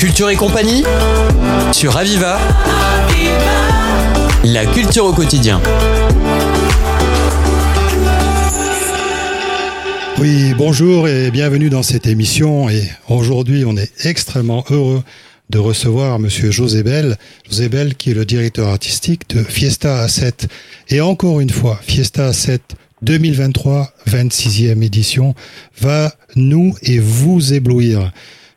Culture et compagnie sur Aviva. La culture au quotidien. Oui, bonjour et bienvenue dans cette émission. Et aujourd'hui, on est extrêmement heureux de recevoir Monsieur José Bell. José Bell qui est le directeur artistique de Fiesta A7. Et encore une fois, Fiesta A7 2023, 26e édition, va nous et vous éblouir.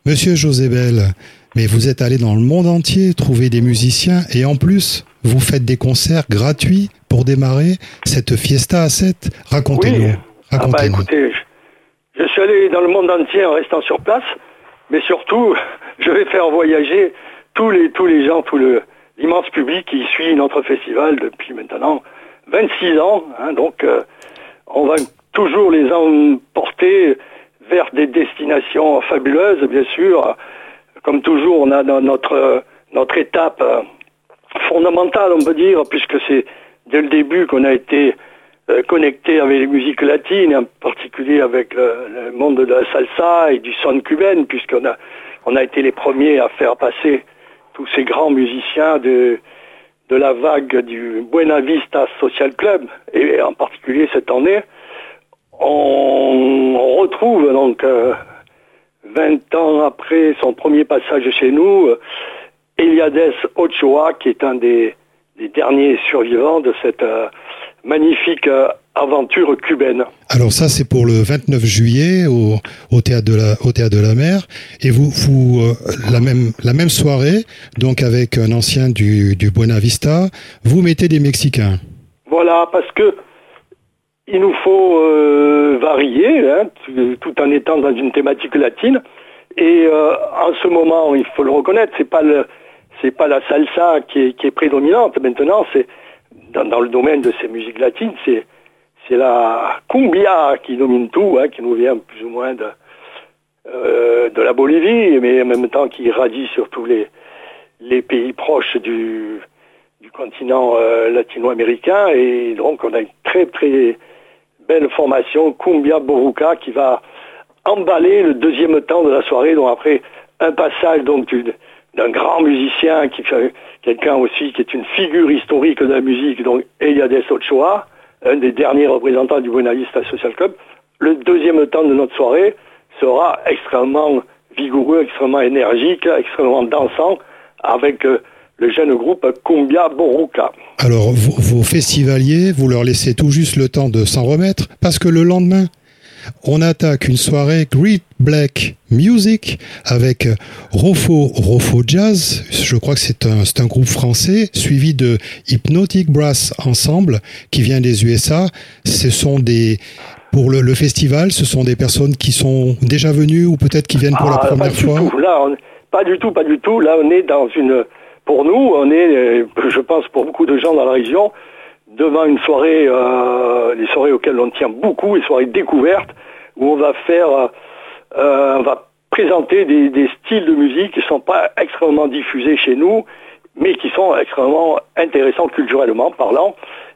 Monsieur José Bell, mais vous êtes allé dans le monde entier trouver des musiciens et en plus, vous faites des concerts gratuits pour démarrer cette Fiesta A7. Racontez-nous. Ah bah, écoutez, je, je suis allé dans le monde entier en restant sur place, mais surtout, je vais faire voyager tous les, tous les gens, tout l'immense public qui suit notre festival depuis maintenant 26 ans. hein, donc, euh, on va toujours les emporter des destinations fabuleuses, bien sûr. Comme toujours, on a notre, notre étape euh, fondamentale, on peut dire, puisque c'est dès le début qu'on a été euh, connecté avec les musiques latines, en particulier avec le, monde de la salsa et du son cubaine, puisqu'on a, on a été les premiers à faire passer tous ces grands musiciens de, de la vague du Buena Vista Social Club, et en particulier cette année, on, retrouve donc euh, 20 ans après son premier passage chez nous, Eliades Ochoa, qui est un des, des derniers survivants de cette euh, magnifique euh, aventure cubaine. Alors ça, c'est pour le 29 juillet au, au théâtre de la au théâtre de la Mer. Et vous, vous euh, la même la même soirée, donc avec un ancien du, du Buena Vista, vous mettez des Mexicains. Voilà, parce que il nous faut euh, varier, hein, tout- en étant dans une thématique latine. Et euh, en ce moment, il faut le reconnaître, c'est pas c'est pas la salsa qui est, prédominante. Maintenant, c'est dans, le domaine de ces musiques latines, c'est c'est la cumbia qui domine tout, hein, qui nous vient plus ou moins de euh, de la Bolivie, mais en même temps qui irradie sur tous les les pays proches du du continent latino-américain et donc on a une très très belle formation Cumbia Boruca qui va emballer le deuxième temps de la soirée donc après un passage donc d'un grand musicien qui quelqu'un aussi qui est une figure historique de la musique donc Eliades Ochoa un des derniers représentants du Buena Vista Social Club. Le deuxième temps de notre soirée sera extrêmement vigoureux extrêmement énergique extrêmement dansant avec euh, le jeune groupe Cumbia Boruca Alors vos, vos festivaliers, vous leur laissez tout juste le temps de s'en remettre parce que le lendemain, on attaque une soirée Great Black Music avec Rofo Rofo Jazz. Je crois que c'est un, un groupe français suivi de Hypnotic Brass Ensemble qui vient des USA. Ce sont des pour le, le festival, ce sont des personnes qui sont déjà venues ou peut-être qui viennent pour la Ah, première pas du fois. tout. Là, on- pas du tout, pas du tout. Là, on est dans une. Pour nous, on est, euh, je pense, pour beaucoup de gens dans la région, devant une soirée, euh, les soirées auxquelles on tient beaucoup, les soirées découvertes, où on va faire, euh, euh, on va présenter des, styles de musique qui ne sont pas extrêmement diffusés chez nous, mais qui sont extrêmement intéressants culturellement parlant.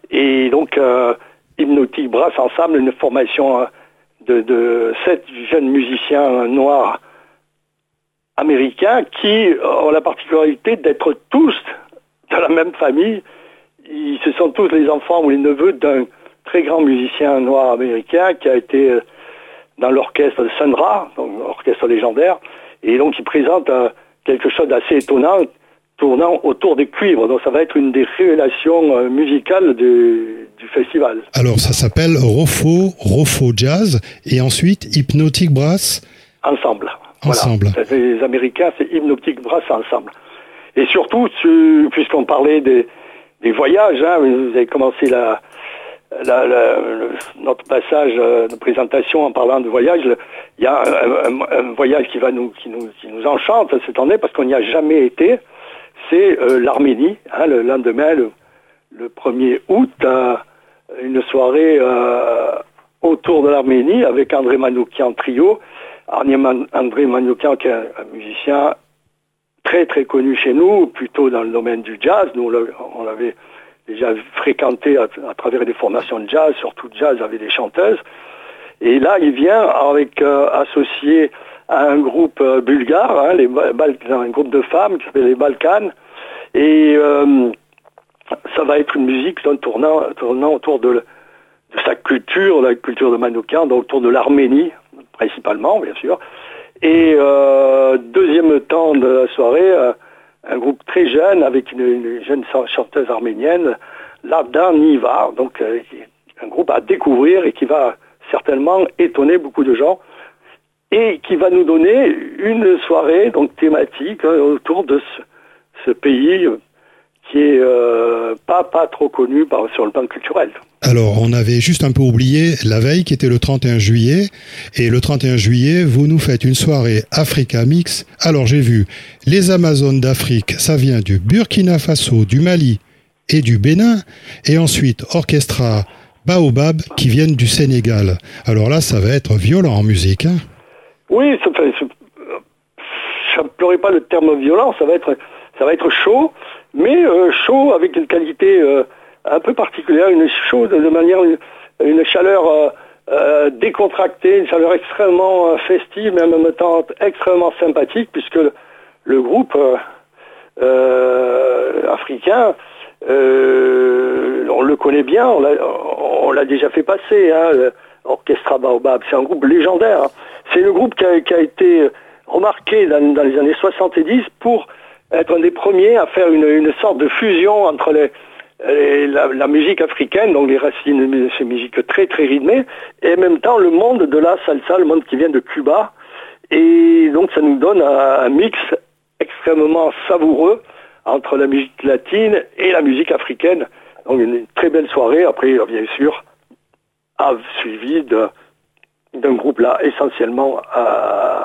Et donc, euh, Hypnotic Brass Ensemble, une formation de sept jeunes musiciens noirs américains qui ont la particularité d'être tous de la même famille. Ils, ce sont tous les enfants ou les neveux d'un très grand musicien noir américain qui a été euh, dans l'orchestre de Sandra, donc l'orchestre légendaire, et donc il présente euh, quelque chose d'assez étonnant tournant autour des cuivres. Donc ça va être une des révélations euh, musicales du, du festival. Alors ça s'appelle Rofo Rofo Jazz et ensuite Hypnotic Brass. Ensemble. Ensemble. Voilà. Les Américains, c'est Hypnotic Brass ensemble. Et surtout, puisqu'on parlait des, des voyages, hein, vous avez commencé la, la- la- le- notre passage euh, de présentation en parlant de voyage. Il y a un, un- un voyage qui va nous, qui nous, qui nous enchante cette année parce qu'on n'y a jamais été. C'est euh, l'Arménie, hein, le lendemain, le, le 1er août, euh, une soirée euh, autour de l'Arménie avec André Manoukian trio. Arnie Man- André Manoukian qui est un, musicien très très connu chez nous, plutôt dans le domaine du jazz. Nous, on l'a- on l'avait déjà fréquenté à, à travers des formations de jazz, surtout jazz avec des chanteuses. Et là, il vient avec euh, associé un groupe bulgare, hein, un groupe de femmes qui s'appelle les Balkans. Et ça va être une musique tournant, tournant autour de, de, sa culture, la culture de Manoukian, donc autour de l'Arménie, principalement, bien sûr. Et deuxième temps de la soirée, un groupe très jeune avec une, jeune chanteuse arménienne, Labda Niva, donc un groupe à découvrir et qui va certainement étonner beaucoup de gens et qui va nous donner une soirée donc thématique hein, autour de ce, pays qui est euh, pas pas trop connu par, sur le plan culturel. Alors, on avait juste un peu oublié la veille qui était le 31 juillet. Et le 31 juillet, vous nous faites une soirée Africa Mix. Alors, j'ai vu les Amazones d'Afrique, ça vient du Burkina Faso, du Mali et du Bénin. Et ensuite, Orchestra Baobab qui viennent du Sénégal. Alors là, ça va être violent en musique. Hein oui, ça fait, pas le terme violent, ça va être, ça va être chaud, mais euh, chaud avec une qualité euh, un peu particulière, une chaud de, manière, une, chaleur euh, décontractée, une chaleur extrêmement festive, mais en même temps extrêmement sympathique, puisque le, groupe africain, on le connaît bien, on l'a déjà fait passer, hein, Orchestra Baobab, c'est un groupe légendaire. Hein. C'est le groupe qui a, été remarqué dans, les années 70 pour être un des premiers à faire une, sorte de fusion entre la, musique africaine, donc les racines de ces musiques très très rythmées, et en même temps le monde de la salsa, le monde qui vient de Cuba. Et donc ça nous donne un, mix extrêmement savoureux entre la musique latine et la musique africaine. Donc une très belle soirée. Après, bien sûr, a suivi de d'un groupe là essentiellement euh,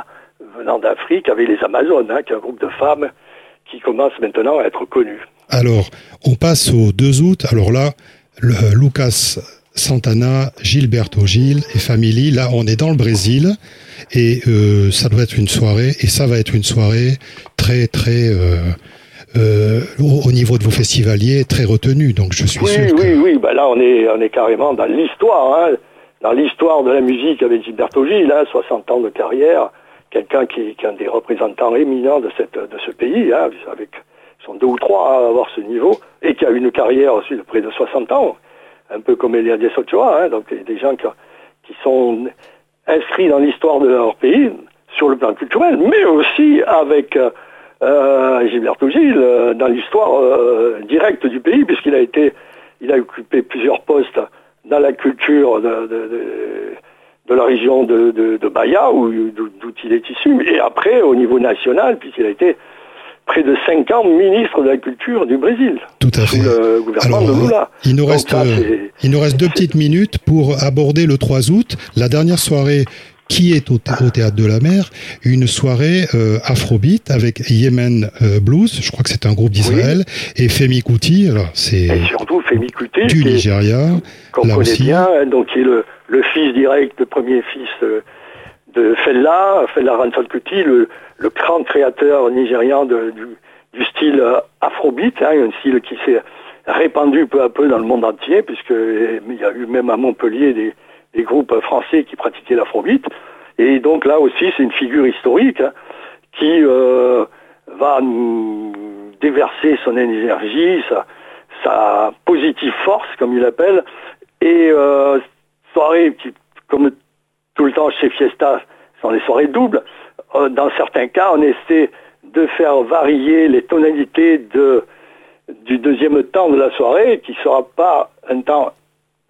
venant d'Afrique avec les Amazones, hein, qui est un groupe de femmes qui commence maintenant à être connu. Alors, on passe au 2 août. Alors là, le, Lucas Santana, Gilberto Gil et Family, là on est dans le Brésil et euh, ça doit être une soirée et ça va être une soirée très très euh, au, niveau de vos festivaliers très retenue. Donc je suis oui, sûr. Oui, oui, bah là on est on est carrément dans l'histoire. Hein dans l'histoire de la musique avec Gilberto Gil, 60 ans de carrière, quelqu'un qui, est un des représentants éminents de, ce pays, hein, avec sont deux ou trois à avoir ce niveau, et qui a une carrière aussi de près de 60 ans, un peu comme Elia Ochoa, hein, donc des gens qui, sont inscrits dans l'histoire de leur pays, sur le plan culturel, mais aussi avec euh, Gilberto Gil euh, dans l'histoire euh, directe du pays, puisqu'il a été, il a occupé plusieurs postes dans la culture de, la région de, de, Bahia, d'où il est issu, et après au niveau national, puisqu'il a été près de cinq ans ministre de la culture du Brésil. Tout à fait. le gouvernement de Lula. Il nous, reste, il nous reste deux petites minutes pour aborder le 3 août, la dernière soirée qui est au, Théâtre de la Mer, une soirée euh, afrobeat avec Yemen euh, Blues, je crois que c'est un groupe d'Israël, et Femi Kuti, alors c'est surtout Femi Kuti du Nigeria, qu'on connaît bien, hein, donc qui est le, fils direct, le premier fils euh, de Fella, Fella Ransol Kuti, le, grand créateur nigérian du, style euh, afrobeat, hein, un style qui s'est répandu peu à peu dans le monde entier, puisque il y a eu même à Montpellier des des groupes français qui pratiquaient l'afrobeat. Et donc là aussi, c'est une figure historique hein, qui euh, va nous déverser son énergie, sa, sa positive force, comme il l'appelle, et euh, soirées qui, comme tout le temps chez Fiesta, sont des soirées doubles. Euh, dans certains cas, on essaie de faire varier les tonalités de, du deuxième temps de la soirée, qui ne sera pas un temps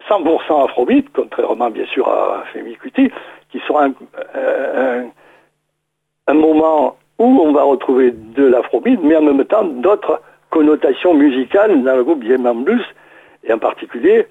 100% afrobeat, contrairement bien sûr à Femi Kuti, qui sera un, moment où on va retrouver de l'afrobeat, mais en même temps d'autres connotations musicales dans le groupe Yemen Blues, et en particulier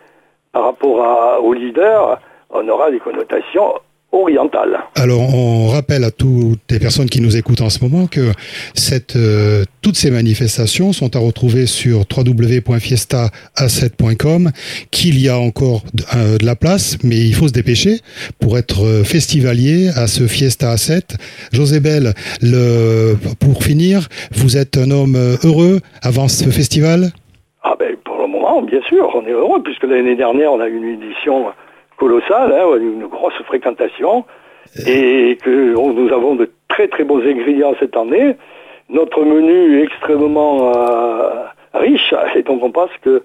par rapport au leader, on aura des connotations orientale. Alors, on rappelle à toutes les personnes qui nous écoutent en ce moment que cette, euh, toutes ces manifestations sont à retrouver sur www.fiesta7.com, qu'il y a encore euh, de, la place, mais il faut se dépêcher pour être euh, festivalier à ce Fiesta A7. José Bell, le, pour finir, vous êtes un homme heureux avant ce festival? Ah ben, pour le moment, bien sûr, on est heureux, puisque l'année dernière, on a eu une édition colossale, hein, une grosse fréquentation. et que on- nous avons de très très beaux ingrédients cette année. Notre menu est extrêmement euh, riche et donc on pense que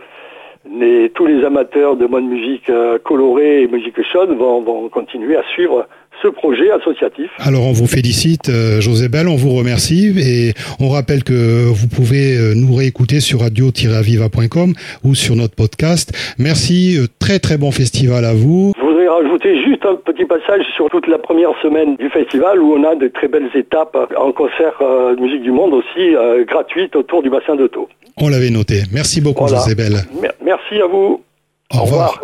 les- tous les amateurs de bonne musique euh, colorée et musique chaude vont, vont continuer à suivre ce projet associatif. Alors on vous félicite, euh, José Bell, on vous remercie et on rappelle que vous pouvez euh, nous réécouter sur radio-aviva.com ou sur notre podcast. Merci, euh, très très bon festival à vous. Je voudrais rajouter juste un petit passage sur toute la première semaine du festival où on a de très belles étapes en concert de musique du monde aussi gratuites autour du bassin de. On l'avait noté. Merci beaucoup, Voilà. José Bell. Mer- Merci à vous. Au revoir.